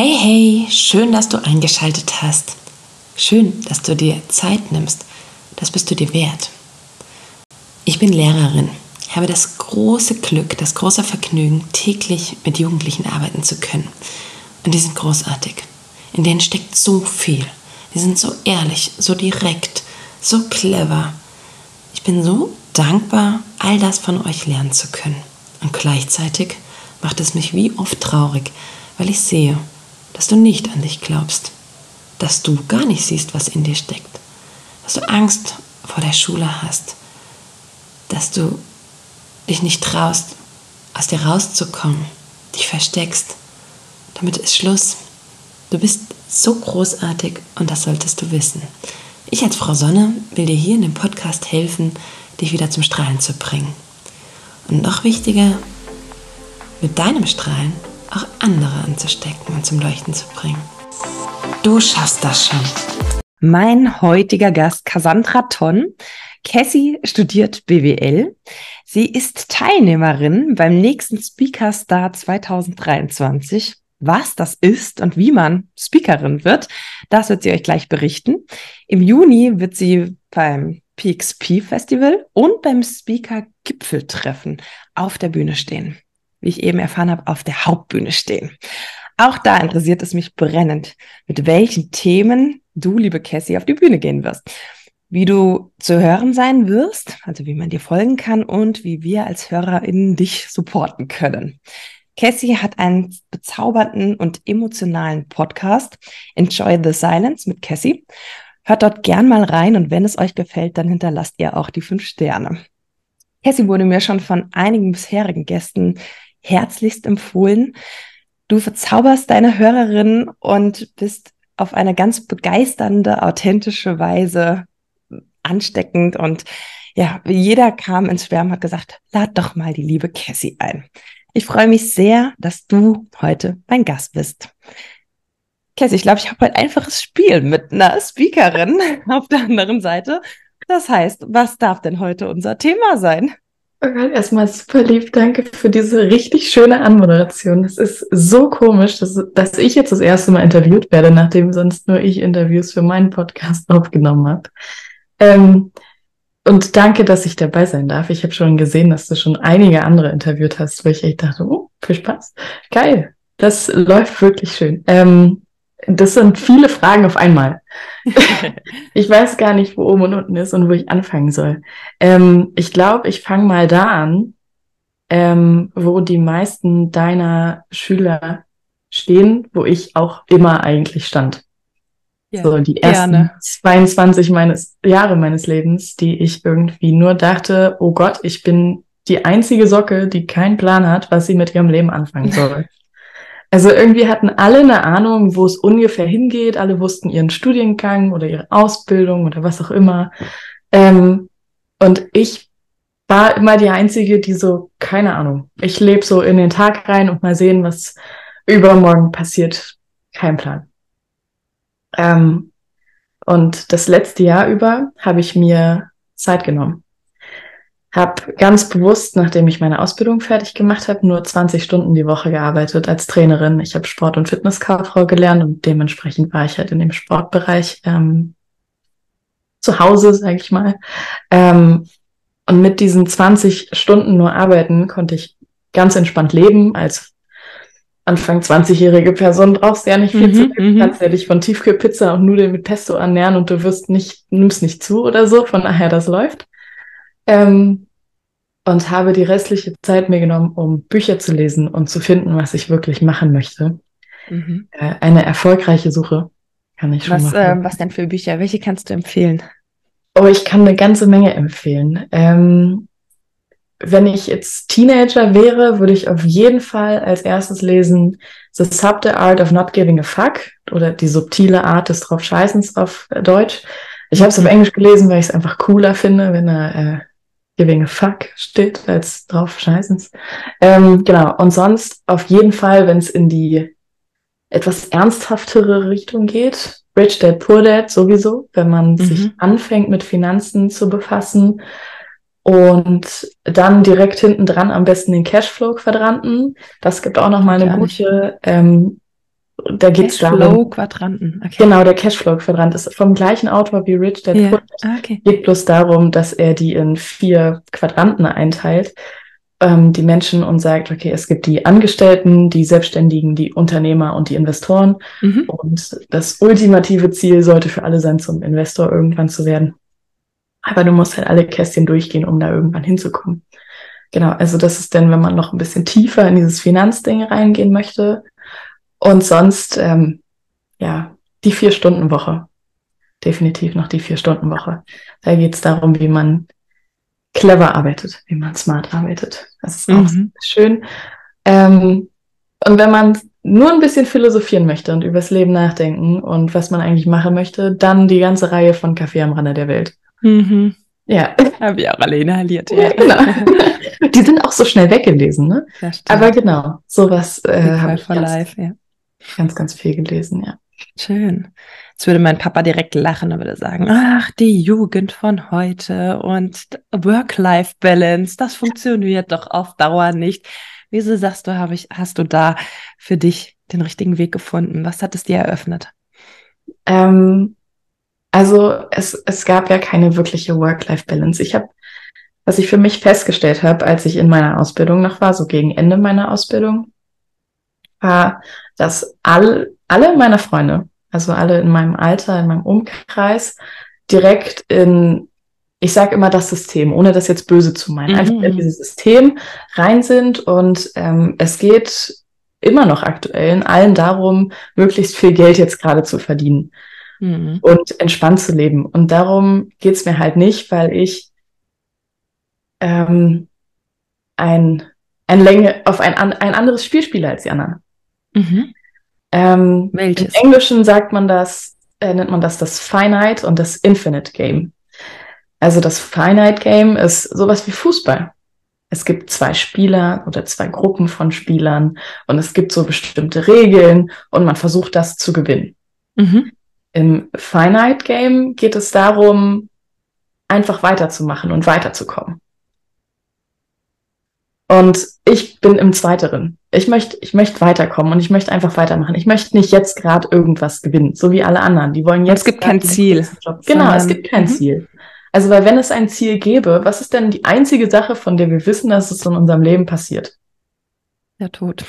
Hey, hey, schön, dass du eingeschaltet hast. Schön, dass du dir Zeit nimmst. Das bist du dir wert. Ich bin Lehrerin, habe das große Glück, das große Vergnügen, täglich mit Jugendlichen arbeiten zu können. Und die sind großartig. In denen steckt so viel. Die sind so ehrlich, so direkt, so clever. Ich bin so dankbar, all das von euch lernen zu können. Und gleichzeitig macht es mich wie oft traurig, weil ich sehe, dass du nicht an dich glaubst, dass du gar nicht siehst, was in dir steckt, dass du Angst vor der Schule hast, dass du dich nicht traust, aus dir rauszukommen, dich versteckst. Damit ist Schluss. Du bist so großartig und das solltest du wissen. Ich als Frau Sonne will dir hier in dem Podcast helfen, dich wieder zum Strahlen zu bringen. Und noch wichtiger, mit deinem Strahlen auch andere anzustecken und zum Leuchten zu bringen. Du schaffst das schon. Mein heutiger Gast Cassandra Tonn. Cassie studiert BWL. Sie ist Teilnehmerin beim nächsten Speaker Star 2023. Was das ist und wie man Speakerin wird, das wird sie euch gleich berichten. Im Juni wird sie beim PXP Festival und beim Speaker Gipfeltreffen auf der Bühne stehen wie ich eben erfahren habe, auf der Hauptbühne stehen. Auch da interessiert es mich brennend, mit welchen Themen du, liebe Cassie, auf die Bühne gehen wirst. Wie du zu hören sein wirst, also wie man dir folgen kann und wie wir als HörerInnen dich supporten können. Cassie hat einen bezaubernden und emotionalen Podcast, Enjoy the Silence mit Cassie. Hört dort gern mal rein und wenn es euch gefällt, dann hinterlasst ihr auch die fünf Sterne. Cassie wurde mir schon von einigen bisherigen Gästen herzlichst empfohlen. Du verzauberst deine Hörerin und bist auf eine ganz begeisternde, authentische Weise ansteckend und ja, jeder kam ins Schwärmen, hat gesagt, lad doch mal die liebe Cassie ein. Ich freue mich sehr, dass du heute mein Gast bist. Cassie, ich glaube, ich habe ein einfaches Spiel mit einer Speakerin auf der anderen Seite. Das heißt, was darf denn heute unser Thema sein? Oh Gott, erstmal super lieb. Danke für diese richtig schöne Anmoderation. Es ist so komisch, dass, dass ich jetzt das erste Mal interviewt werde, nachdem sonst nur ich Interviews für meinen Podcast aufgenommen habe. Ähm, und danke, dass ich dabei sein darf. Ich habe schon gesehen, dass du schon einige andere interviewt hast, wo ich echt dachte, oh, viel Spaß. Geil. Das läuft wirklich schön. Ähm, das sind viele Fragen auf einmal. ich weiß gar nicht, wo oben und unten ist und wo ich anfangen soll. Ähm, ich glaube, ich fange mal da an, ähm, wo die meisten deiner Schüler stehen, wo ich auch immer eigentlich stand. Ja, so die ersten gerne. 22 meines Jahre meines Lebens, die ich irgendwie nur dachte, oh Gott, ich bin die einzige Socke, die keinen Plan hat, was sie mit ihrem Leben anfangen soll. Also irgendwie hatten alle eine Ahnung, wo es ungefähr hingeht. Alle wussten ihren Studiengang oder ihre Ausbildung oder was auch immer. Ähm, und ich war immer die Einzige, die so, keine Ahnung, ich lebe so in den Tag rein und mal sehen, was übermorgen passiert. Kein Plan. Ähm, und das letzte Jahr über habe ich mir Zeit genommen habe ganz bewusst, nachdem ich meine Ausbildung fertig gemacht habe, nur 20 Stunden die Woche gearbeitet als Trainerin. Ich habe Sport- und Fitnesskauffrau gelernt und dementsprechend war ich halt in dem Sportbereich ähm, zu Hause, sage ich mal. Ähm, und mit diesen 20 Stunden nur arbeiten konnte ich ganz entspannt leben. Als Anfang 20-jährige Person brauchst du ja nicht viel mhm, zu leben. Du kannst ja dich von Tiefkühlpizza und Nudeln mit Pesto ernähren und du wirst nicht, nimmst nicht zu oder so. Von daher, das läuft. Ähm, und habe die restliche Zeit mir genommen, um Bücher zu lesen und zu finden, was ich wirklich machen möchte. Mhm. Äh, eine erfolgreiche Suche kann ich schon was, äh, was denn für Bücher? Welche kannst du empfehlen? Oh, ich kann eine ganze Menge empfehlen. Ähm, wenn ich jetzt Teenager wäre, würde ich auf jeden Fall als erstes lesen The Subtle Art of Not Giving a Fuck oder die subtile Art des Draufscheißens auf Deutsch. Ich habe es auf mhm. Englisch gelesen, weil ich es einfach cooler finde, wenn er äh, giving a fuck steht als drauf scheißens. Ähm, genau. Und sonst auf jeden Fall, wenn es in die etwas ernsthaftere Richtung geht, Rich Dad, Poor Dad sowieso, wenn man mhm. sich anfängt mit Finanzen zu befassen und dann direkt hinten dran am besten den Cashflow-Quadranten. Das gibt auch noch mal eine gute ähm, da geht es darum. Cashflow-Quadranten. Okay. Genau, der Cashflow-Quadrant ist vom gleichen Autor wie Rich Dad Ja. Poor Dad. Ah, okay. geht bloß darum, dass er die in vier Quadranten einteilt, ähm, die Menschen und sagt, okay, es gibt die Angestellten, die Selbstständigen, die Unternehmer und die Investoren. Mhm. Und das ultimative Ziel sollte für alle sein, zum Investor irgendwann zu werden. Aber du musst halt alle Kästchen durchgehen, um da irgendwann hinzukommen. Genau, also das ist dann, wenn man noch ein bisschen tiefer in dieses Finanzding reingehen möchte. Und sonst, ähm, ja, die Vier-Stunden-Woche. Definitiv noch die Vier-Stunden-Woche. Da geht es darum, wie man clever arbeitet, wie man smart arbeitet. Das ist auch Mhm. schön. Ähm, und wenn man nur ein bisschen philosophieren möchte und übers Leben nachdenken und was man eigentlich machen möchte, dann die ganze Reihe von Kaffee am Rande der Welt. Mhm. Ja, Habe ich auch alle inhaliert. ja genau. Die sind auch so schnell weggelesen, ne? Aber genau, sowas äh, habe ich for Life, ja. Ganz, ganz viel gelesen, ja. Schön. Jetzt würde mein Papa direkt lachen und würde sagen, ach, die Jugend von heute und Work-Life-Balance, das funktioniert doch auf Dauer nicht. Wieso sagst du, habe ich, hast du da für dich den richtigen Weg gefunden? Was hat es dir eröffnet? Ähm, also es, es gab ja keine wirkliche Work-Life-Balance. Ich habe, was ich für mich festgestellt habe, als ich in meiner Ausbildung noch war, so gegen Ende meiner Ausbildung, war, dass all, alle meine Freunde, also alle in meinem Alter, in meinem Umkreis, direkt in, ich sage immer das System, ohne das jetzt böse zu meinen, Mhm, einfach in dieses System rein sind und ähm, es geht immer noch aktuell in allen darum, möglichst viel Geld jetzt gerade zu verdienen Mhm. und entspannt zu leben. Und darum geht's mir halt nicht, weil ich ähm, ein, ein Länge auf ein, ein anderes Spiel spiele als die anderen. Mhm. Ähm, Im Welches? Englischen sagt man das, äh, nennt man das das Finite und das Infinite Game. Also das Finite Game ist sowas wie Fußball. Es gibt zwei Spieler oder zwei Gruppen von Spielern und es gibt so bestimmte Regeln und man versucht das zu gewinnen. Mhm. Im Finite Game geht es darum, einfach weiterzumachen und weiterzukommen. Und ich bin im Zweiteren. Ich möchte, ich möchte weiterkommen und ich möchte einfach weitermachen. Ich möchte nicht jetzt gerade irgendwas gewinnen, so wie alle anderen. Die wollen jetzt. es gibt kein Ziel, Job. Genau, es gibt kein Mhm. Ziel. Also, weil wenn es ein Ziel gäbe, was ist denn die einzige Sache, von der wir wissen, dass es in unserem Leben passiert? Der Tod.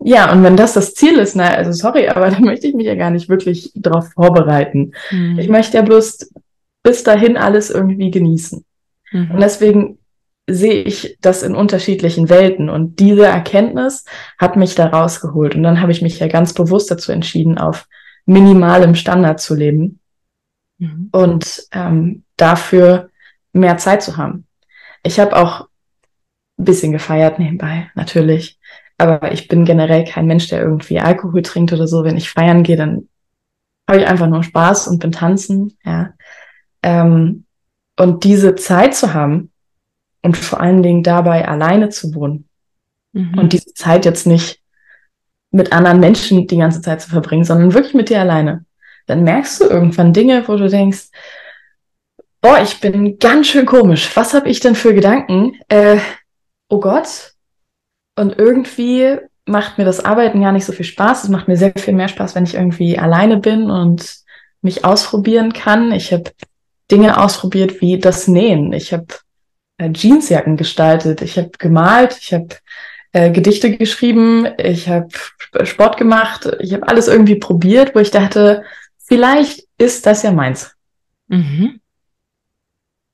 Ja, und wenn das das Ziel ist, na, also sorry, aber da möchte ich mich ja gar nicht wirklich darauf vorbereiten. Mhm. Ich möchte ja bloß bis dahin alles irgendwie genießen. Und Mhm. deswegen sehe ich das in unterschiedlichen Welten. Und diese Erkenntnis hat mich da rausgeholt. Und dann habe ich mich ja ganz bewusst dazu entschieden, auf minimalem Standard zu leben Mhm. und ähm, dafür mehr Zeit zu haben. Ich habe auch ein bisschen gefeiert nebenbei, natürlich. Aber ich bin generell kein Mensch, der irgendwie Alkohol trinkt oder so. Wenn ich feiern gehe, dann habe ich einfach nur Spaß und bin tanzen, ja. Ähm, und diese Zeit zu haben und vor allen Dingen dabei alleine zu wohnen Mhm. und diese Zeit jetzt nicht mit anderen Menschen die ganze Zeit zu verbringen, sondern wirklich mit dir alleine, dann merkst du irgendwann Dinge, wo du denkst, boah, ich bin ganz schön komisch. Was habe ich denn für Gedanken? Äh, oh Gott. Und irgendwie macht mir das Arbeiten gar nicht so viel Spaß. Es macht mir sehr viel mehr Spaß, wenn ich irgendwie alleine bin und mich ausprobieren kann. Ich habe Dinge ausprobiert wie das Nähen. Ich habe äh, Jeansjacken gestaltet. Ich habe gemalt. Ich habe äh, Gedichte geschrieben. Ich habe Sport gemacht. Ich habe alles irgendwie probiert, wo ich dachte, vielleicht ist das ja meins. Mhm.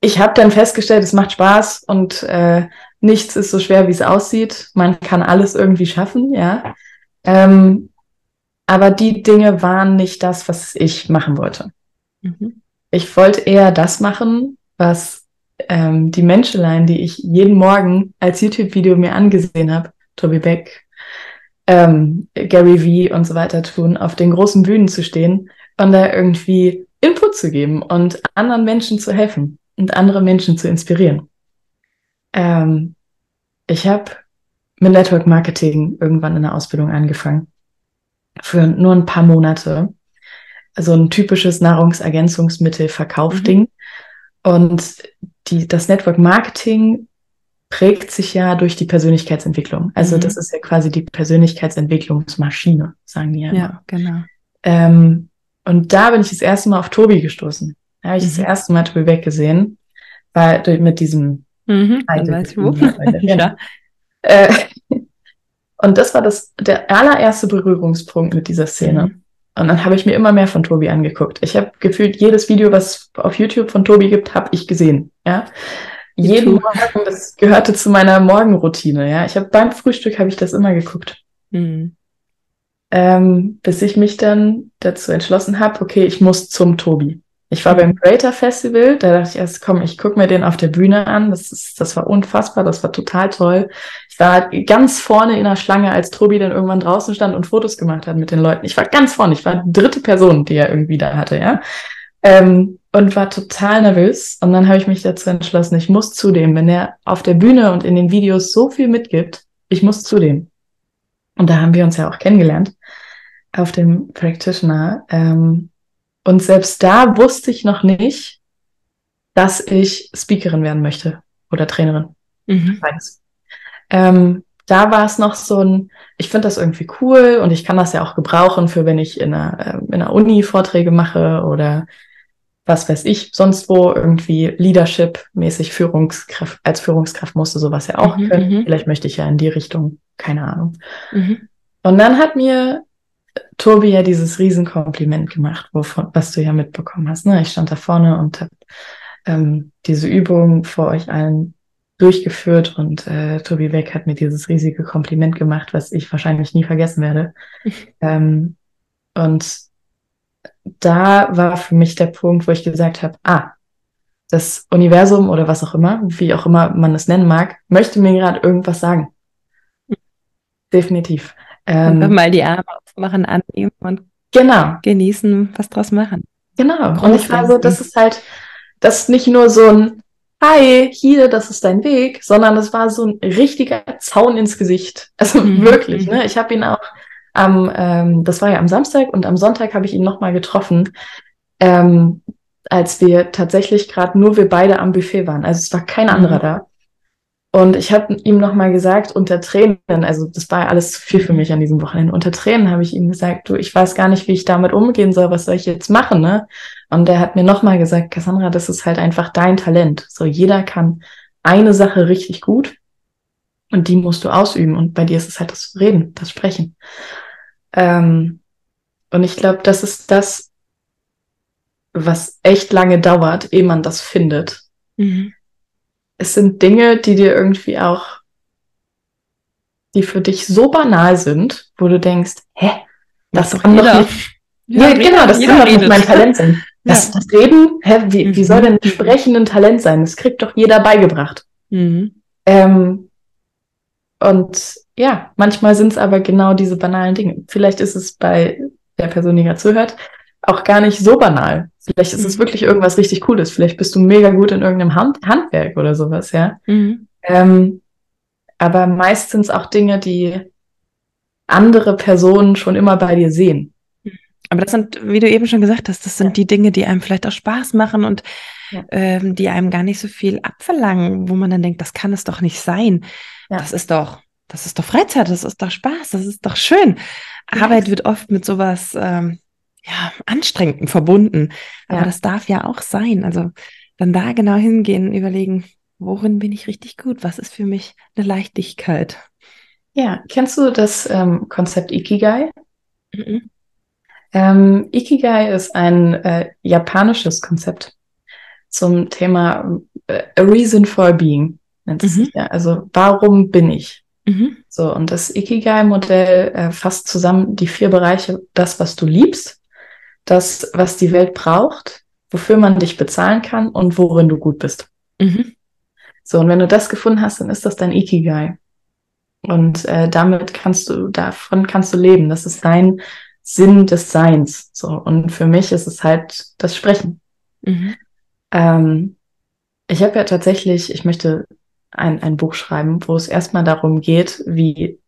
Ich habe dann festgestellt, es macht Spaß und äh, nichts ist so schwer, wie es aussieht. Man kann alles irgendwie schaffen, ja. Ähm, aber die Dinge waren nicht das, was ich machen wollte. Mhm. Ich wollte eher das machen, was ähm, die Menschelein, die ich jeden Morgen als YouTube-Video mir angesehen habe, Toby Beck, ähm, Gary V und so weiter tun, auf den großen Bühnen zu stehen und da irgendwie Input zu geben und anderen Menschen zu helfen und andere Menschen zu inspirieren. Ähm, ich habe mit Network Marketing irgendwann in der Ausbildung angefangen. Für nur ein paar Monate. Also ein typisches Nahrungsergänzungsmittel-Verkaufding. Und die, das Network Marketing prägt sich ja durch die Persönlichkeitsentwicklung. Also Mhm. das ist ja quasi die Persönlichkeitsentwicklungsmaschine, sagen die ja. immer. Ja, genau. Ähm, und da bin ich das erste Mal auf Tobi gestoßen. Da habe ich das Mhm. erste Mal Tobi weggesehen, weil mit diesem Mhm, weiß ich wo. Ja. Äh, und das war das, der allererste Berührungspunkt mit dieser Szene. Mhm. Und dann habe ich mir immer mehr von Tobi angeguckt. Ich habe gefühlt jedes Video, was auf YouTube von Tobi gibt, habe ich gesehen. Ja, jeden. Morgen, das gehörte zu meiner Morgenroutine. Ja, ich habe beim Frühstück habe ich das immer geguckt, Mhm. ähm, bis ich mich dann dazu entschlossen habe, okay, ich muss zum Tobi. Ich war beim Creator Festival, da dachte ich erst, komm, ich gucke mir den auf der Bühne an. Das ist, das war unfassbar, das war total toll. Ich war ganz vorne in der Schlange, als Tobi dann irgendwann draußen stand und Fotos gemacht hat mit den Leuten. Ich war ganz vorne, ich war die dritte Person, die er irgendwie da hatte, ja. Ähm, und war total nervös. Und dann habe ich mich dazu entschlossen, ich muss zu dem, wenn er auf der Bühne und in den Videos so viel mitgibt, ich muss zu dem. Und da haben wir uns ja auch kennengelernt auf dem Practitioner. Ähm, und selbst da wusste ich noch nicht, dass ich Speakerin werden möchte oder Trainerin. Mhm. Ähm, da war es noch so ein, ich finde das irgendwie cool und ich kann das ja auch gebrauchen für, wenn ich in einer, ähm, in einer Uni Vorträge mache oder was weiß ich, sonst wo irgendwie Leadership-mäßig Führungskraft, als Führungskraft musste sowas ja auch Mhm, können. mhm. Vielleicht möchte ich ja in die Richtung, keine Ahnung. Mhm. Und dann hat mir Tobi ja dieses Riesenkompliment gemacht, wovon, was du ja mitbekommen hast. Ne? Ich stand da vorne und habe ähm, diese Übung vor euch allen durchgeführt und äh, Tobi Beck hat mir dieses riesige Kompliment gemacht, was ich wahrscheinlich nie vergessen werde. ähm, und da war für mich der Punkt, wo ich gesagt habe, ah, das Universum oder was auch immer, wie auch immer man es nennen mag, möchte mir gerade irgendwas sagen. Definitiv. Ähm, mal die Arme aufmachen, annehmen und genau, genießen, was draus machen. genau. Und ich war so, denken. das ist halt, das ist nicht nur so ein Hi, hier, das ist dein Weg, sondern das war so ein richtiger Zaun ins Gesicht. Also Mhm, wirklich, mhm. ne? Ich habe ihn auch am, ähm, das war ja am Samstag und am Sonntag habe ich ihn nochmal getroffen, ähm, als wir tatsächlich gerade nur wir beide am Buffet waren. Also es war kein Mhm. anderer da. Und ich habe ihm nochmal gesagt, unter Tränen, also das war alles zu viel für mich an diesem Wochenende, unter Tränen habe ich ihm gesagt, du, ich weiß gar nicht, wie ich damit umgehen soll, was soll ich jetzt machen, ne? Und er hat mir nochmal gesagt, Cassandra, das ist halt einfach dein Talent. So, jeder kann eine Sache richtig gut und die musst du ausüben. Und bei dir ist es halt das Reden, das Sprechen. Ähm, und ich glaube, das ist das, was echt lange dauert, ehe man das findet Mhm. Es sind Dinge, die dir irgendwie auch, die für dich so banal sind, wo du denkst, hä, das Macht kann doch jeder. nicht, ja, jeder- genau, das kann doch nicht mein Talent sein. Das, das Reden, hä, wie, wie Mhm. soll denn Sprechen ein Talent sein? Das kriegt doch jeder beigebracht. Mhm. Ähm, und ja, manchmal sind es aber genau diese banalen Dinge. Vielleicht ist es bei der Person, die gerade zuhört, auch gar nicht so banal. Vielleicht ist es wirklich irgendwas richtig Cooles. Vielleicht bist du mega gut in irgendeinem Hand Handwerk oder sowas, ja. Mhm. Ähm, aber meist sind es auch Dinge, die andere Personen schon immer bei dir sehen. Aber das sind, wie du eben schon gesagt hast, das sind Ja. die Dinge, die einem vielleicht auch Spaß machen und Ja. ähm, die einem gar nicht so viel abverlangen, wo man dann denkt, das kann es doch nicht sein. Ja. Das ist doch, das ist doch Freizeit, das ist doch Spaß, das ist doch schön. Arbeit wird oft mit sowas ähm, ja, anstrengend verbunden. Aber Ja. das darf ja auch sein. Also dann da genau hingehen, überlegen, worin bin ich richtig gut? Was ist für mich eine Leichtigkeit? Ja, kennst du das ähm, Konzept Ikigai? Mhm. Ähm, Ikigai ist ein äh, japanisches Konzept zum Thema äh, A Reason for Being, nennt es Mhm. sich ja. Also warum bin ich? Mhm. So, und das Ikigai-Modell äh, fasst zusammen die vier Bereiche, das, was du liebst, das, was die Welt braucht, wofür man dich bezahlen kann und worin du gut bist. Mhm. So, und wenn du das gefunden hast, dann ist das dein Ikigai. Und äh, damit kannst du, davon kannst du leben. Das ist dein Sinn des Seins. So, und für mich ist es halt das Sprechen. Mhm. Ähm, ich habe ja tatsächlich, ich möchte ein, ein Buch schreiben, wo es erstmal darum geht, wie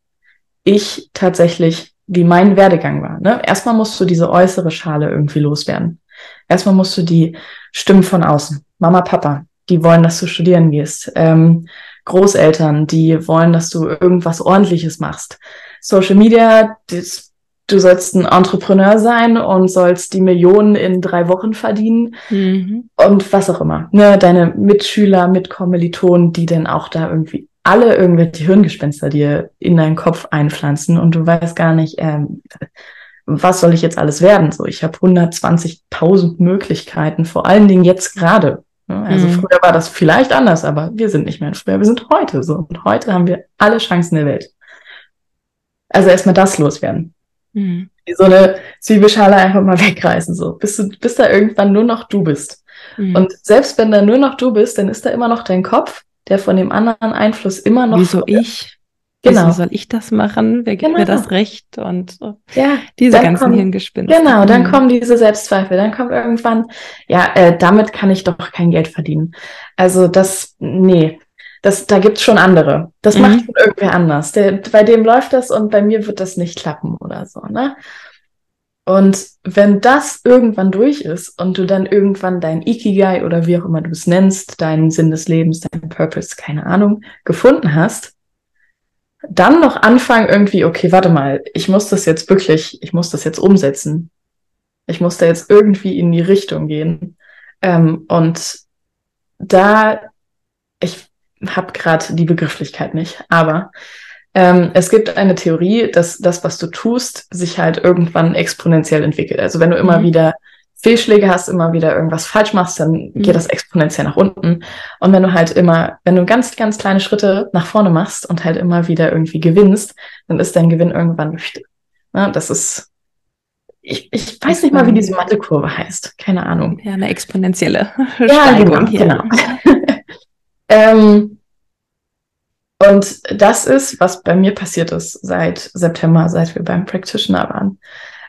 ich tatsächlich, wie mein Werdegang war. Ne? Erstmal musst du diese äußere Schale irgendwie loswerden. Erstmal musst du die Stimmen von außen, Mama, Papa, die wollen, dass du studieren gehst. Ähm, Großeltern, die wollen, dass du irgendwas Ordentliches machst. Social Media, das, du sollst ein Entrepreneur sein und sollst die Millionen in drei Wochen verdienen mhm. und was auch immer. Ne, deine Mitschüler, Mitkommilitonen, die dann auch da irgendwie alle irgendwelche Hirngespenster dir in deinen Kopf einpflanzen und du weißt gar nicht, ähm, was soll ich jetzt alles werden? So, ich habe 120.000 Möglichkeiten, vor allen Dingen jetzt gerade. Also mhm. früher war das vielleicht anders, aber wir sind nicht mehr in früher, wir sind heute so. Und heute haben wir alle Chancen der Welt. Also erstmal das loswerden. Mhm. Wie so eine Zwiebelschale einfach mal wegreißen, so. Bis du, bis da irgendwann nur noch du bist. Mhm. Und selbst wenn da nur noch du bist, dann ist da immer noch dein Kopf, der von dem anderen Einfluss immer noch. Wieso ich? Genau. Wieso soll ich das machen? Wer gibt genau. mir das Recht? Und ja, diese ganzen kommen, Hirngespinste. Genau, dann mhm. kommen diese Selbstzweifel. Dann kommt irgendwann, ja, äh, damit kann ich doch kein Geld verdienen. Also das, nee, das, da gibt's schon andere. Das mhm. macht schon irgendwer anders. Der, bei dem läuft das und bei mir wird das nicht klappen oder so, ne? Und wenn das irgendwann durch ist und du dann irgendwann dein Ikigai oder wie auch immer du es nennst, deinen Sinn des Lebens, deinen Purpose, keine Ahnung, gefunden hast, dann noch anfangen irgendwie, okay, warte mal, ich muss das jetzt wirklich, ich muss das jetzt umsetzen. Ich muss da jetzt irgendwie in die Richtung gehen. Ähm, und da, ich habe gerade die Begrifflichkeit nicht, aber ähm, es gibt eine Theorie, dass das, was du tust, sich halt irgendwann exponentiell entwickelt. Also wenn du immer mhm. wieder Fehlschläge hast, immer wieder irgendwas falsch machst, dann mhm. geht das exponentiell nach unten. Und wenn du halt immer, wenn du ganz, ganz kleine Schritte nach vorne machst und halt immer wieder irgendwie gewinnst, dann ist dein Gewinn irgendwann, ja, das ist, ich, ich weiß nicht mal, wie diese Mathekurve heißt. Keine Ahnung. Ja, eine exponentielle ja, Steigung. Genau, genau. ähm, und das ist, was bei mir passiert ist seit September, seit wir beim Practitioner waren.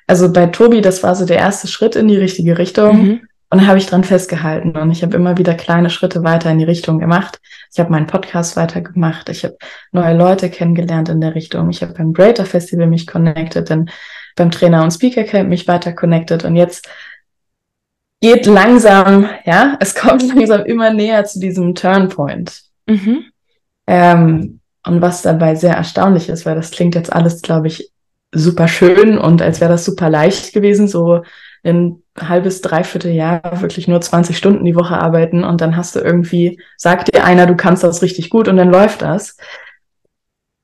Also bei Tobi, das war so der erste Schritt in die richtige Richtung. Mhm. Und da habe ich dran festgehalten und ich habe immer wieder kleine Schritte weiter in die Richtung gemacht. Ich habe meinen Podcast weitergemacht. Ich habe neue Leute kennengelernt in der Richtung. Ich habe beim Greater Festival mich connected, dann beim Trainer und Speaker Camp mich weiter connected. Und jetzt geht langsam, ja, es kommt langsam immer näher zu diesem Turnpoint. Mhm. Ähm, und was dabei sehr erstaunlich ist, weil das klingt jetzt alles, glaube ich, super schön und als wäre das super leicht gewesen, so ein halbes, dreiviertel Jahr wirklich nur 20 Stunden die Woche arbeiten und dann hast du irgendwie, sagt dir einer, du kannst das richtig gut und dann läuft das.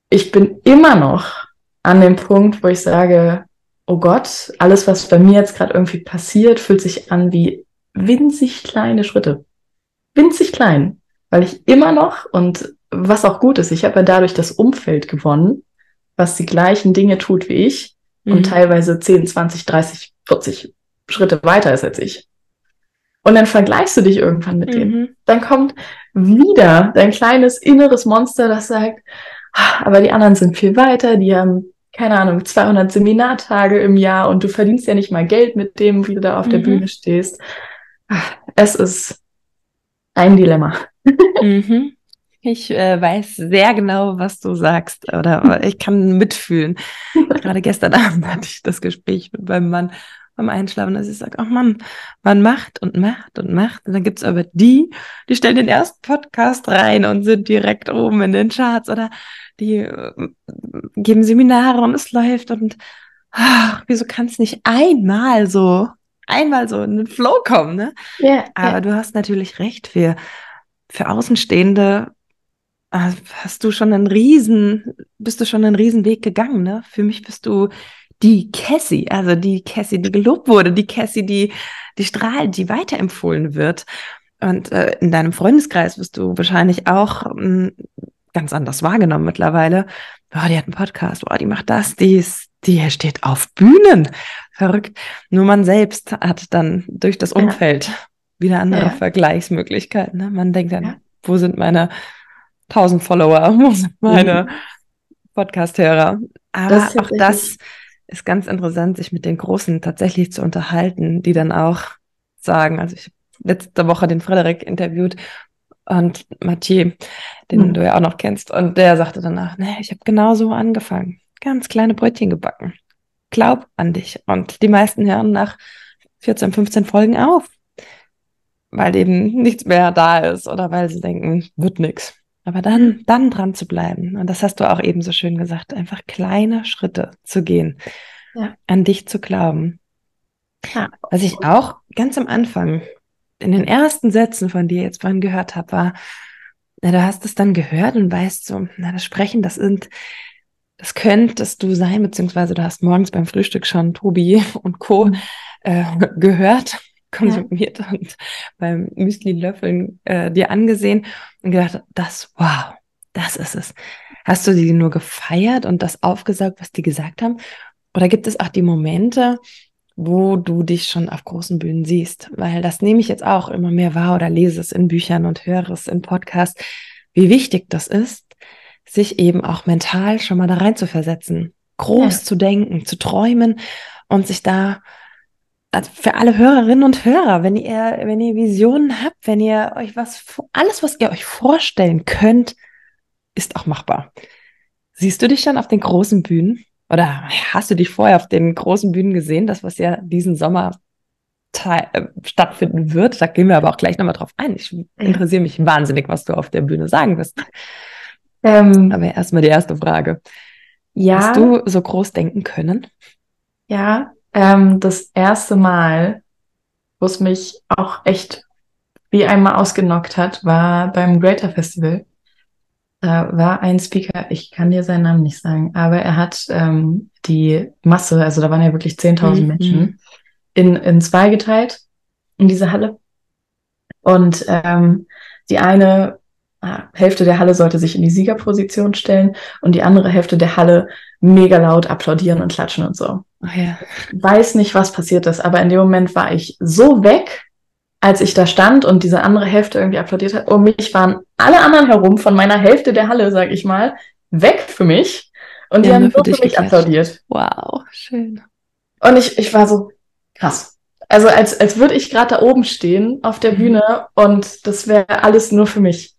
Ich bin immer noch an dem Punkt, wo ich sage, oh Gott, alles, was bei mir jetzt gerade irgendwie passiert, fühlt sich an wie winzig kleine Schritte. Winzig klein, weil ich immer noch und was auch gut ist, ich habe ja dadurch das Umfeld gewonnen, was die gleichen Dinge tut wie ich mhm. und teilweise 10, 20, 30, 40 Schritte weiter ist als ich. Und dann vergleichst du dich irgendwann mit mhm. dem. Dann kommt wieder dein kleines inneres Monster, das sagt, ah, aber die anderen sind viel weiter, die haben, keine Ahnung, 200 Seminartage im Jahr und du verdienst ja nicht mal Geld mit dem, wie du da auf mhm. der Bühne stehst. Ah, es ist ein Dilemma. Mhm. Ich äh, weiß sehr genau, was du sagst oder ich kann mitfühlen. Gerade gestern Abend hatte ich das Gespräch mit meinem Mann beim Einschlafen, dass ich sage, ach Mann, man macht und macht und macht. Und dann gibt's aber die, die stellen den ersten Podcast rein und sind direkt oben in den Charts oder die äh, geben Seminare und es läuft und ach, wieso kann es nicht einmal so, einmal so in den Flow kommen, ne? Ja, aber ja. du hast natürlich recht, für, für Außenstehende hast du schon einen riesen, bist du schon einen riesen Weg gegangen, ne? Für mich bist du die Cassie, also die Cassie, die gelobt wurde, die Cassie, die, die strahlt, die weiterempfohlen wird. Und äh, in deinem Freundeskreis wirst du wahrscheinlich auch mh, hm, ganz anders wahrgenommen mittlerweile. Boah, die hat einen Podcast, boah, die macht das, die ist, die steht auf Bühnen. Verrückt. Nur man selbst hat dann durch das Umfeld ja. wieder andere ja. Vergleichsmöglichkeiten. Ne? Man denkt dann, ja. wo sind meine 1000 Follower, meine mhm. Podcast-Hörer. Aber das auch das ist ganz interessant, sich mit den Großen tatsächlich zu unterhalten, die dann auch sagen, also ich habe letzte Woche den Frederik interviewt und Mathieu, den mhm. du ja auch noch kennst, und der sagte danach, ne, ich habe genau so angefangen, ganz kleine Brötchen gebacken. Glaub an dich. Und die meisten hören nach 14, 15 Folgen auf, weil eben nichts mehr da ist oder weil sie denken, wird nix. Aber dann, dann dran zu bleiben. Und das hast du auch eben so schön gesagt, einfach kleine Schritte zu gehen, Ja. an dich zu glauben. Ja. Was ich auch ganz am Anfang in den ersten Sätzen von dir jetzt vorhin gehört habe, war, na, du hast es dann gehört und weißt so, na, das Sprechen, das sind, das könntest du sein, beziehungsweise du hast morgens beim Frühstück schon Tobi und Co. Mhm. Äh, gehört, konsumiert und beim Müsli-Löffeln äh, dir angesehen und gedacht, das, wow, das ist es. Hast du die nur gefeiert und das aufgesaugt, was die gesagt haben? Oder gibt es auch die Momente, wo du dich schon auf großen Bühnen siehst? Weil das nehme ich jetzt auch immer mehr wahr oder lese es in Büchern und höre es in Podcasts, wie wichtig das ist, sich eben auch mental schon mal da rein zu versetzen, groß Ja. zu denken, zu träumen und sich da also für alle Hörerinnen und Hörer, wenn ihr, wenn ihr Visionen habt, wenn ihr euch was, alles, was ihr euch vorstellen könnt, ist auch machbar. Siehst du dich schon auf den großen Bühnen? Oder hast du dich vorher auf den großen Bühnen gesehen, das, was ja diesen Sommer äh, stattfinden wird? Da gehen wir aber auch gleich nochmal drauf ein. Ich interessiere mich wahnsinnig, was du auf der Bühne sagen wirst. Ähm, Aber erstmal die erste Frage. ja, Hast du so groß denken können? ja, ähm, das erste Mal, wo es mich auch echt wie einmal ausgenockt hat, war beim Greater Festival. Da war ein Speaker, ich kann dir seinen Namen nicht sagen, aber er hat ähm, die Masse, also da waren ja wirklich 10.000 Mhm. Menschen, in, in zwei geteilt, in diese Halle. Und ähm, die eine Hälfte der Halle sollte sich in die Siegerposition stellen und die andere Hälfte der Halle mega laut applaudieren und klatschen und so. Ach ja. Weiß nicht, was passiert ist, aber in dem Moment war ich so weg, als ich da stand und diese andere Hälfte irgendwie applaudiert hat. Um mich waren alle anderen herum von meiner Hälfte der Halle, sag ich mal, weg für mich. Und die Ja, haben nur für für mich geklatscht. applaudiert. Wow, schön. Und ich, ich war so, krass. Also als, als würde ich gerade da oben stehen auf der Mhm. Bühne und das wäre alles nur für mich.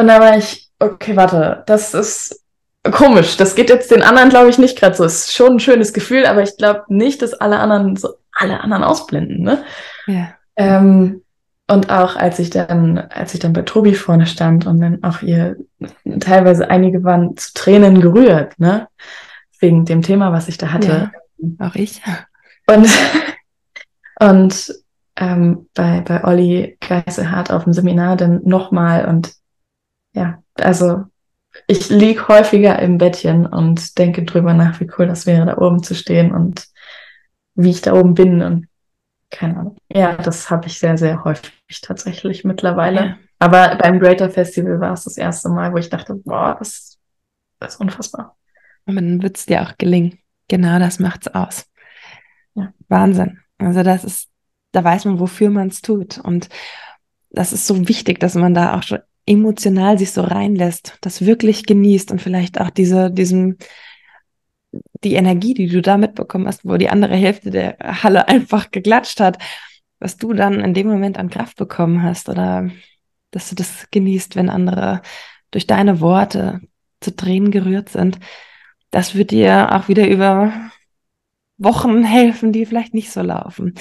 Und da war ich, okay, warte, das ist komisch. Das geht jetzt den anderen, glaube ich, nicht gerade so. Ist schon ein schönes Gefühl, aber ich glaube nicht, dass alle anderen so alle anderen ausblenden, ne? Ja. Ähm, und auch als ich dann, als ich dann bei Tobi vorne stand und dann auch ihr, teilweise einige waren zu Tränen gerührt, ne? Wegen dem Thema, was ich da hatte. Auch ich. Und, und ähm, bei, bei Olli Geiselhardt auf dem Seminar dann nochmal und ja, also ich lieg häufiger im Bettchen und denke drüber nach, wie cool das wäre, da oben zu stehen und wie ich da oben bin und keine Ahnung. Ja, das habe ich sehr, sehr häufig tatsächlich mittlerweile. Ja. Aber beim Greater Festival war es das erste Mal, wo ich dachte, boah, das, das ist unfassbar. Und dann wird es dir auch gelingen. Genau das macht's aus. Ja. Wahnsinn. Also das ist, da weiß man, wofür man es tut. Und das ist so wichtig, dass man da auch schon emotional sich so reinlässt, das wirklich genießt und vielleicht auch diese, diesem, die Energie, die du da mitbekommen hast, wo die andere Hälfte der Halle einfach geklatscht hat, was du dann in dem Moment an Kraft bekommen hast oder dass du das genießt, wenn andere durch deine Worte zu Tränen gerührt sind. Das wird dir auch wieder über Wochen helfen, die vielleicht nicht so laufen.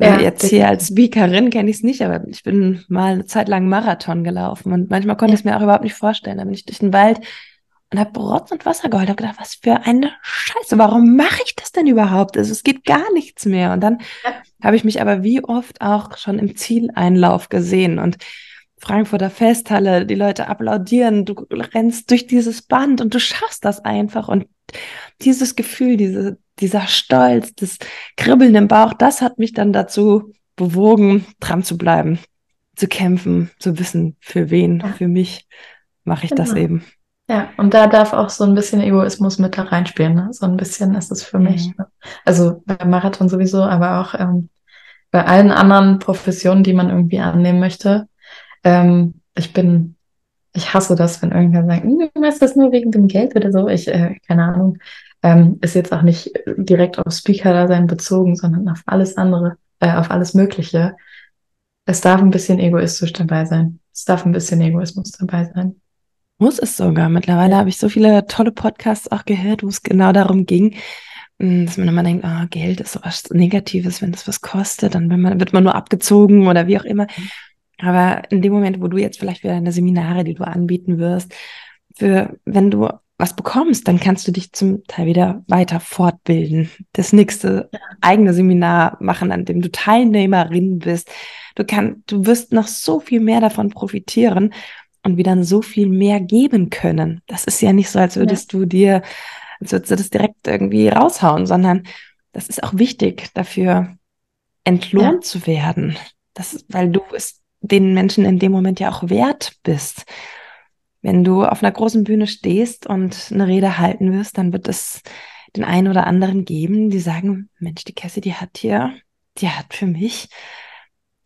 Ja, Ja, jetzt hier als Speakerin kenne ich es nicht, aber ich bin mal eine Zeit lang Marathon gelaufen und manchmal konnte ich es mir auch überhaupt nicht vorstellen. Da bin ich durch den Wald und habe Rotz und Wasser geheult. Habe gedacht, was für eine Scheiße, warum mache ich das denn überhaupt? Also es geht gar nichts mehr. Und dann Ja. habe ich mich aber wie oft auch schon im Zieleinlauf gesehen und Frankfurter Festhalle, die Leute applaudieren, du rennst durch dieses Band und du schaffst das einfach. Und dieses Gefühl, diese, dieser Stolz, das Kribbeln im Bauch, das hat mich dann dazu bewogen, dran zu bleiben, zu kämpfen, zu wissen, für wen, Ja. für mich mache ich das Genau. eben. Ja, und da darf auch so ein bisschen Egoismus mit da reinspielen. Ne? So ein bisschen ist es für mich. Mhm. Ne? Also beim Marathon sowieso, aber auch ähm, bei allen anderen Professionen, die man irgendwie annehmen möchte. Ähm, ich bin, ich hasse das, wenn irgendwer sagt, "Hm, du machst das nur wegen dem Geld oder so. Ich, äh, keine Ahnung. Ähm, ist jetzt auch nicht direkt auf Speaker-Dasein bezogen, sondern auf alles andere, äh, auf alles Mögliche. Es darf ein bisschen egoistisch dabei sein. Es darf ein bisschen Egoismus dabei sein. Muss es sogar. Mittlerweile habe ich so viele tolle Podcasts auch gehört, wo es genau darum ging, mh, dass man immer denkt, ah, Geld ist so was Negatives, wenn das was kostet, dann wenn man, wird man nur abgezogen oder wie auch immer. Aber in dem Moment, wo du jetzt vielleicht für deine Seminare, die du anbieten wirst, für, wenn du was bekommst, dann kannst du dich zum Teil wieder weiter fortbilden. Das nächste eigene Seminar machen, an dem du Teilnehmerin bist. Du kannst, du wirst noch so viel mehr davon profitieren und wieder so viel mehr geben können. Das ist ja nicht so, als würdest ja. du dir, als würdest du das direkt irgendwie raushauen, sondern das ist auch wichtig, dafür entlohnt ja. zu werden. Das, weil du es den Menschen in dem Moment ja auch wert bist. Wenn du auf einer großen Bühne stehst und eine Rede halten wirst, dann wird es den einen oder anderen geben, die sagen, Mensch, die Cassie, die hat hier, die hat für mich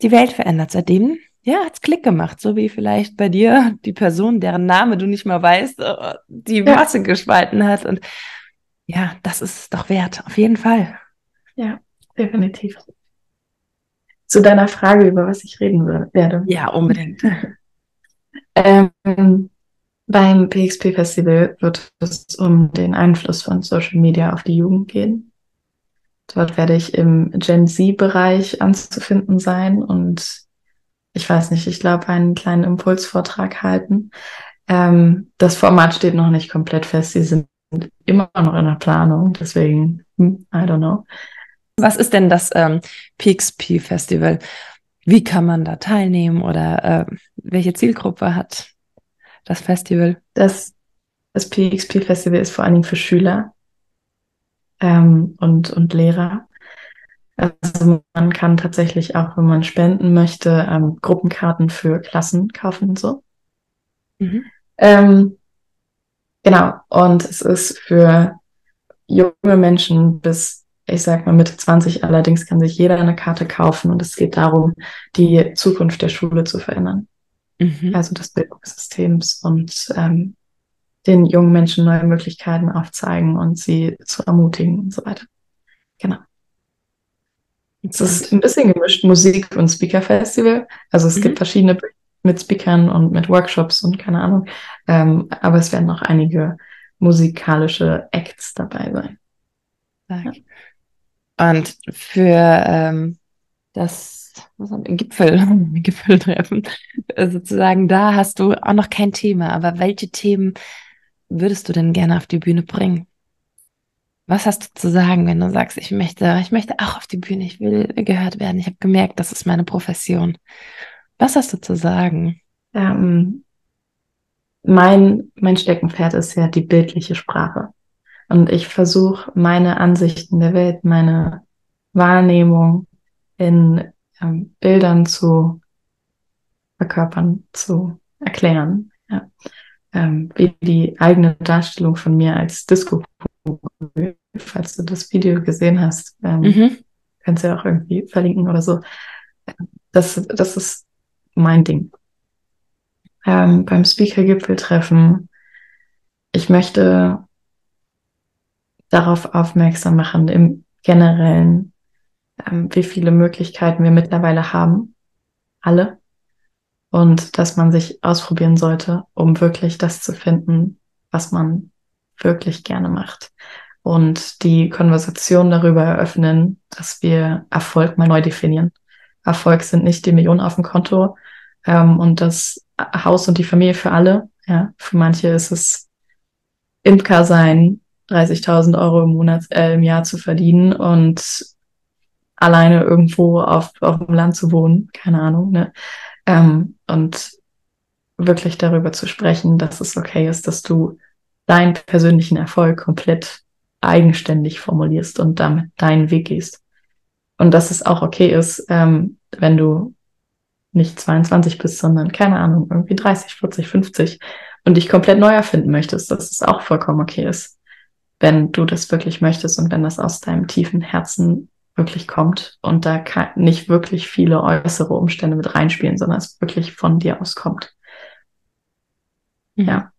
die Welt verändert. Seitdem, ja, hat's Klick gemacht, so wie vielleicht bei dir die Person, deren Name du nicht mehr weißt, äh, die ja. Masse gespalten hat. Und ja, das ist doch wert, auf jeden Fall. Ja, definitiv. Zu deiner Frage, über was ich reden werde. Ja, unbedingt. ähm, beim PXP Festival wird es um den Einfluss von Social Media auf die Jugend gehen. Dort werde ich im Gen Z-Bereich anzufinden sein und ich weiß nicht, ich glaube, einen kleinen Impulsvortrag halten. Ähm, das Format steht noch nicht komplett fest. Sie sind immer noch in der Planung, deswegen, hm, I don't know. Was ist denn das ähm, PXP Festival? Wie kann man da teilnehmen oder äh, welche Zielgruppe hat das Festival? Das, das PXP Festival ist vor allen Dingen für Schüler ähm, und, und Lehrer. Also man kann tatsächlich auch, wenn man spenden möchte, ähm, Gruppenkarten für Klassen kaufen und so. Mhm. Ähm, genau. Und es ist für junge Menschen bis, ich sag mal, Mitte 20 allerdings kann sich jeder eine Karte kaufen und es geht darum, die Zukunft der Schule zu verändern mhm. also des Bildungssystems und ähm, den jungen Menschen neue Möglichkeiten aufzeigen und sie zu ermutigen und so weiter. Genau. Es ist ein bisschen gemischt Musik und Speaker Festival. Also es mhm. gibt verschiedene mit Speakern und mit Workshops und keine Ahnung. Ähm, aber es werden noch einige musikalische Acts dabei sein. Ja. Und für ähm, das was haben wir, Gipfel, Gipfeltreffen, äh, sozusagen, da hast du auch noch kein Thema. Aber welche Themen würdest du denn gerne auf die Bühne bringen? Was hast du zu sagen, wenn du sagst, ich möchte, ich möchte auch auf die Bühne, ich will gehört werden, ich habe gemerkt, das ist meine Profession. Was hast du zu sagen? Ähm, mein, mein Steckenpferd ist ja die bildliche Sprache. Und ich versuche meine Ansichten der Welt, meine Wahrnehmung in ähm, Bildern zu verkörpern, zu erklären. Ja. Ähm, wie die eigene Darstellung von mir als disco falls du das Video gesehen hast, ähm, mhm. kannst du ja auch irgendwie verlinken oder so. Das, das ist mein Ding. Ähm, beim Speaker-Gipfeltreffen, ich möchte darauf aufmerksam machen, im Generellen, ähm, wie viele Möglichkeiten wir mittlerweile haben. Alle. Und dass man sich ausprobieren sollte, um wirklich das zu finden, was man wirklich gerne macht. Und die Konversation darüber eröffnen, dass wir Erfolg mal neu definieren. Erfolg sind nicht die Millionen auf dem Konto ähm, und das Haus und die Familie für alle. Ja, für manche ist es Imker sein, 30.000 Euro im Monat, äh, im Jahr zu verdienen und alleine irgendwo auf, auf dem Land zu wohnen, keine Ahnung, ne? Ähm, und wirklich darüber zu sprechen, dass es okay ist, dass du deinen persönlichen Erfolg komplett eigenständig formulierst und damit deinen Weg gehst. Und dass es auch okay ist, ähm, wenn du nicht 22 bist, sondern keine Ahnung, irgendwie 30, 40, 50 und dich komplett neu erfinden möchtest, dass es auch vollkommen okay ist, wenn du das wirklich möchtest und wenn das aus deinem tiefen Herzen wirklich kommt und da nicht wirklich viele äußere Umstände mit reinspielen, sondern es wirklich von dir aus kommt. Mhm. Ja,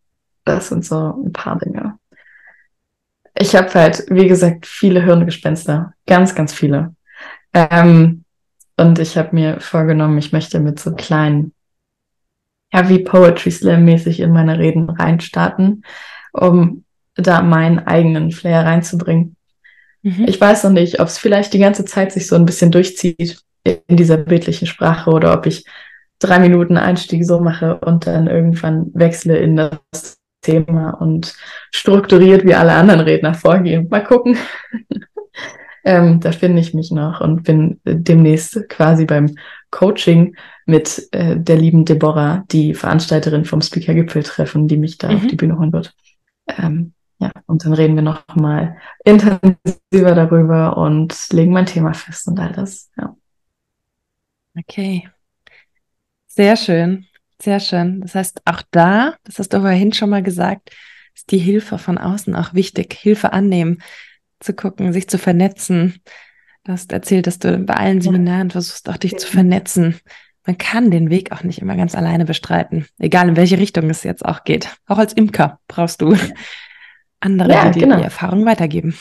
das sind so ein paar Dinge. Ich habe halt, wie gesagt, viele Hirngespenster, ganz, ganz viele. Ähm, und ich habe mir vorgenommen, ich möchte mit so kleinen, ja, wie Poetry Slam mäßig in meine Reden reinstarten, um da meinen eigenen Flair reinzubringen. Mhm. Ich weiß noch nicht, ob es vielleicht die ganze Zeit sich so ein bisschen durchzieht in dieser bildlichen Sprache oder ob ich drei Minuten Einstieg so mache und dann irgendwann wechsle in das Thema und strukturiert wie alle anderen Redner vorgehen. Mal gucken. ähm, da finde ich mich noch und bin demnächst quasi beim Coaching mit äh, der lieben Deborah, die Veranstalterin vom Speaker-Gipfeltreffen, die mich da mhm. auf die Bühne holen wird. Ähm, ja, und dann reden wir noch mal intensiver darüber und legen mein Thema fest und all das. Ja. Okay. Sehr schön. Sehr schön. Das heißt, auch da, das hast du vorhin schon mal gesagt, ist die Hilfe von außen auch wichtig. Hilfe annehmen, zu gucken, sich zu vernetzen. Du hast erzählt, dass du bei allen Seminaren versuchst, auch dich zu vernetzen. Man kann den Weg auch nicht immer ganz alleine bestreiten, egal in welche Richtung es jetzt auch geht. Auch als Imker brauchst du andere, ja, die genau. die Erfahrung weitergeben.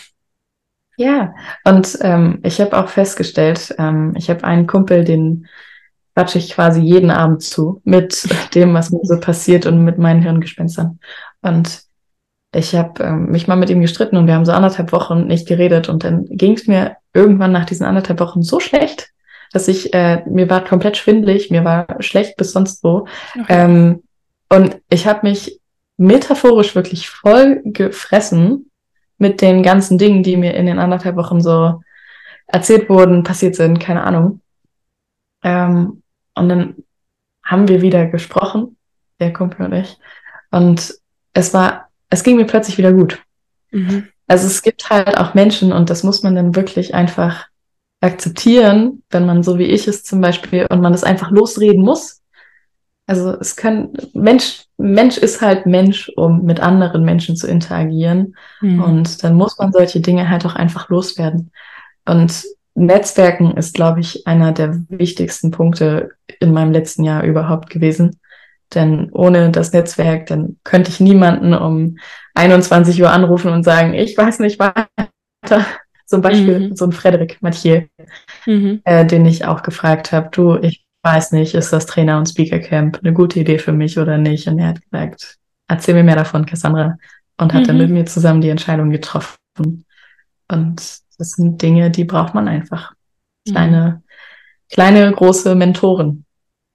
Ja, und ähm, ich habe auch festgestellt, ähm, ich habe einen Kumpel, den quatsche ich quasi jeden Abend zu mit dem, was mir so passiert und mit meinen Hirngespenstern. Und ich habe ähm, mich mal mit ihm gestritten und wir haben so anderthalb Wochen nicht geredet und dann ging es mir irgendwann nach diesen anderthalb Wochen so schlecht, dass ich, äh, mir war komplett schwindlig, mir war schlecht bis sonst wo. Okay. Ähm, und ich habe mich metaphorisch wirklich voll gefressen mit den ganzen Dingen, die mir in den anderthalb Wochen so erzählt wurden, passiert sind, keine Ahnung. Ähm, und dann haben wir wieder gesprochen, der Kumpel und ich. Und es war, es ging mir plötzlich wieder gut. Mhm. Also es gibt halt auch Menschen und das muss man dann wirklich einfach akzeptieren, wenn man so wie ich ist zum Beispiel und man das einfach losreden muss. Also es kann, Mensch, Mensch ist halt Mensch, um mit anderen Menschen zu interagieren. Mhm. Und dann muss man solche Dinge halt auch einfach loswerden. Und Netzwerken ist, glaube ich, einer der wichtigsten Punkte in meinem letzten Jahr überhaupt gewesen. Denn ohne das Netzwerk, dann könnte ich niemanden um 21 Uhr anrufen und sagen, ich weiß nicht weiter. Zum Beispiel mhm. so ein Frederik Mathieu, mhm. äh, den ich auch gefragt habe, du, ich weiß nicht, ist das Trainer- und Speaker-Camp eine gute Idee für mich oder nicht? Und er hat gesagt, erzähl mir mehr davon, Cassandra. Und hat mhm. dann mit mir zusammen die Entscheidung getroffen. Und das sind Dinge, die braucht man einfach. Kleine, mhm. kleine, große Mentoren.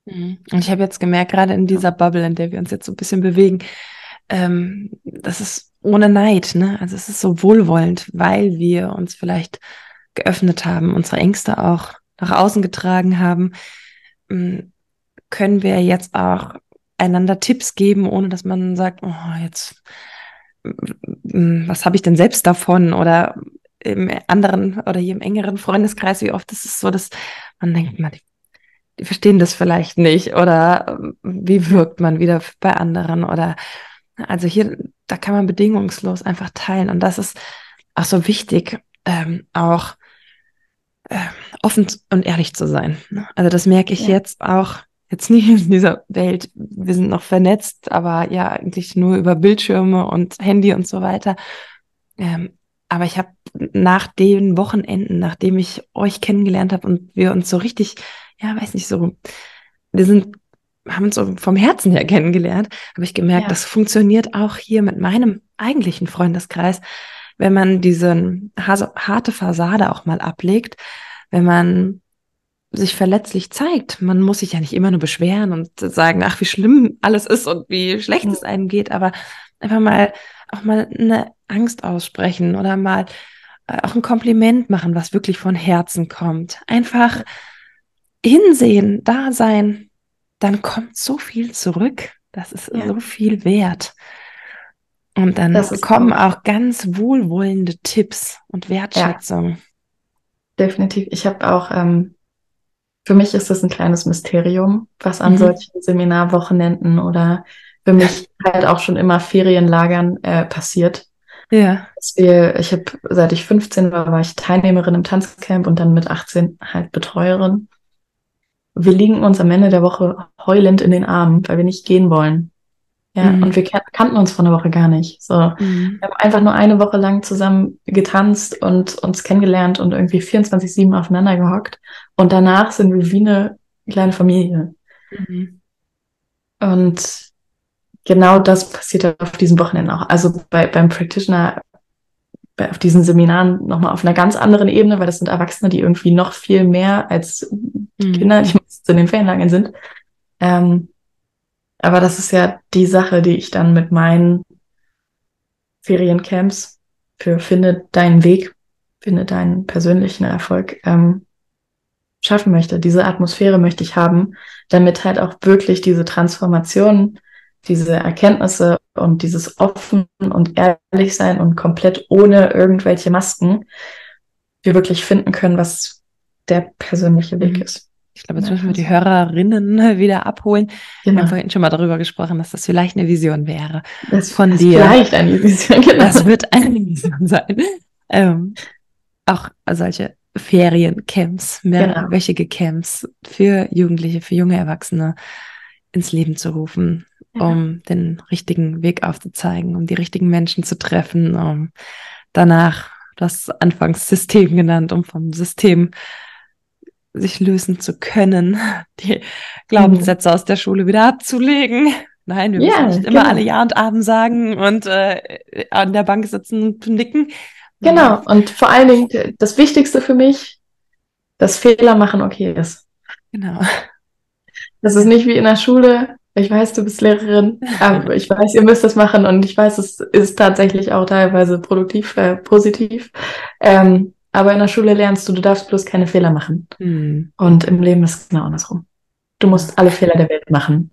Mhm. Und ich habe jetzt gemerkt, gerade in dieser Bubble, in der wir uns jetzt so ein bisschen bewegen, ähm, das ist ohne Neid, ne? Also es ist so wohlwollend, weil wir uns vielleicht geöffnet haben, unsere Ängste auch nach außen getragen haben, können wir jetzt auch einander Tipps geben, ohne dass man sagt, oh, jetzt, was habe ich denn selbst davon? Oder im anderen oder hier im engeren Freundeskreis, wie oft ist es so, dass man denkt, man, die, die verstehen das vielleicht nicht. Oder wie wirkt man wieder bei anderen? Oder also hier, da kann man bedingungslos einfach teilen. Und das ist auch so wichtig, ähm, auch offen und ehrlich zu sein. Ne? Also das merke ich ja. jetzt auch, jetzt nicht in dieser Welt, wir sind noch vernetzt, aber ja eigentlich nur über Bildschirme und Handy und so weiter. Ähm, aber ich habe nach den Wochenenden, nachdem ich euch kennengelernt habe und wir uns so richtig, ja, weiß nicht, so, wir sind, haben uns so vom Herzen her kennengelernt, habe ich gemerkt, ja. das funktioniert auch hier mit meinem eigentlichen Freundeskreis, wenn man diese harte Fassade auch mal ablegt, wenn man sich verletzlich zeigt. Man muss sich ja nicht immer nur beschweren und sagen, ach, wie schlimm alles ist und wie schlecht es einem geht, aber einfach mal auch mal eine Angst aussprechen oder mal äh, auch ein Kompliment machen, was wirklich von Herzen kommt. Einfach hinsehen, da sein, dann kommt so viel zurück. Das ist ja. so viel wert. Und dann kommen auch, auch ganz wohlwollende Tipps und Wertschätzung. Ja. Definitiv. Ich habe auch, ähm, für mich ist das ein kleines Mysterium, was an mhm. solchen Seminarwochenenden oder für mich halt auch schon immer Ferienlagern äh, passiert. Ja. Wir, ich habe, seit ich 15 war, war ich Teilnehmerin im Tanzcamp und dann mit 18 halt Betreuerin. Wir liegen uns am Ende der Woche heulend in den Armen, weil wir nicht gehen wollen. Ja, mhm. und wir kannten uns vor einer Woche gar nicht. So, mhm. wir haben einfach nur eine Woche lang zusammen getanzt und uns kennengelernt und irgendwie 24-7 aufeinander gehockt. Und danach sind wir wie eine kleine Familie. Mhm. Und genau das passiert auf diesem Wochenende auch. Also bei, beim Practitioner, bei, auf diesen Seminaren nochmal auf einer ganz anderen Ebene, weil das sind Erwachsene, die irgendwie noch viel mehr als mhm. Kinder, die in den Ferienlagen sind. Ähm, aber das ist ja die Sache, die ich dann mit meinen Feriencamps für Finde deinen Weg, finde deinen persönlichen Erfolg ähm, schaffen möchte. Diese Atmosphäre möchte ich haben, damit halt auch wirklich diese Transformation, diese Erkenntnisse und dieses offen und ehrlich sein und komplett ohne irgendwelche Masken wir wirklich finden können, was der persönliche Weg mhm. ist. Ich glaube, jetzt müssen wir die Hörerinnen wieder abholen. Genau. Wir haben genau. vorhin schon mal darüber gesprochen, dass das vielleicht eine Vision wäre. Das von das dir. Vielleicht eine Vision, genau. Das wird eine Vision sein. Ähm, auch solche Feriencamps, mehrwöchige genau. Camps für Jugendliche, für junge Erwachsene ins Leben zu rufen, ja. um den richtigen Weg aufzuzeigen, um die richtigen Menschen zu treffen, um danach das Anfangssystem genannt, um vom System sich lösen zu können, die Glaubenssätze mhm. aus der Schule wieder abzulegen. Nein, wir ja, müssen nicht genau. immer alle Ja und Abend sagen und äh, an der Bank sitzen und nicken. Genau, und vor allen Dingen das Wichtigste für mich, dass Fehler machen okay ist. Genau. Das ist nicht wie in der Schule. Ich weiß, du bist Lehrerin, aber ich weiß, ihr müsst das machen und ich weiß, es ist tatsächlich auch teilweise produktiv, äh, positiv. Ähm, aber in der Schule lernst du, du darfst bloß keine Fehler machen. Mhm. Und im Leben ist es genau andersrum. Du musst alle Fehler der Welt machen.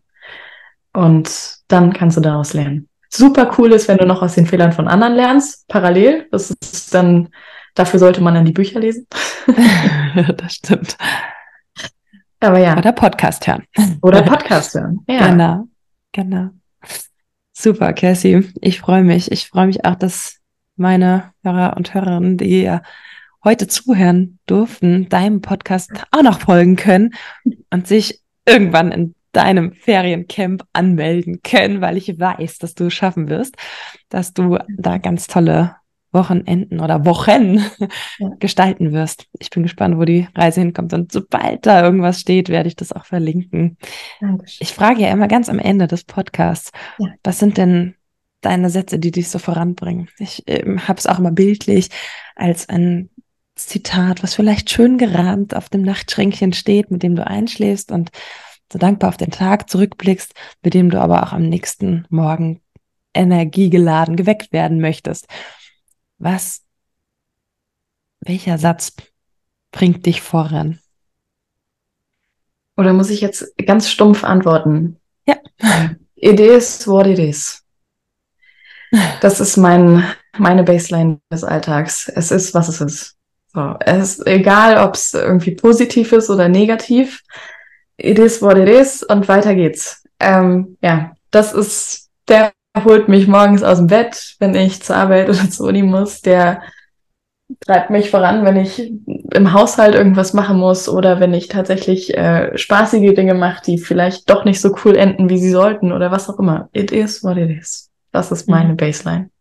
Und dann kannst du daraus lernen. Super cool ist, wenn du noch aus den Fehlern von anderen lernst, parallel. Das ist dann, dafür sollte man dann die Bücher lesen. das stimmt. Aber ja. Oder Podcast hören. Oder Podcast hören. Ja. Genau. Genau. Super, Cassie. Ich freue mich. Ich freue mich auch, dass meine Hörer und Hörerinnen, die ja heute zuhören durften, deinem Podcast auch noch folgen können und sich irgendwann in deinem Feriencamp anmelden können, weil ich weiß, dass du es schaffen wirst, dass du da ganz tolle Wochenenden oder Wochen ja. gestalten wirst. Ich bin gespannt, wo die Reise hinkommt. Und sobald da irgendwas steht, werde ich das auch verlinken. Dankeschön. Ich frage ja immer ganz am Ende des Podcasts, ja. was sind denn deine Sätze, die dich so voranbringen? Ich ähm, habe es auch immer bildlich als ein Zitat, was vielleicht schön gerahmt auf dem Nachtschränkchen steht, mit dem du einschläfst und so dankbar auf den Tag zurückblickst, mit dem du aber auch am nächsten Morgen energiegeladen geweckt werden möchtest. Was, welcher Satz bringt dich voran? Oder muss ich jetzt ganz stumpf antworten? Ja. It is what it is. Das ist mein, meine Baseline des Alltags. Es ist, was es ist. So, es ist egal, ob es irgendwie positiv ist oder negativ. It is what it is und weiter geht's. Ähm, ja, das ist, der holt mich morgens aus dem Bett, wenn ich zur Arbeit oder zur Uni muss. Der treibt mich voran, wenn ich im Haushalt irgendwas machen muss oder wenn ich tatsächlich äh, spaßige Dinge mache, die vielleicht doch nicht so cool enden, wie sie sollten oder was auch immer. It is what it is. Das ist meine mhm. Baseline.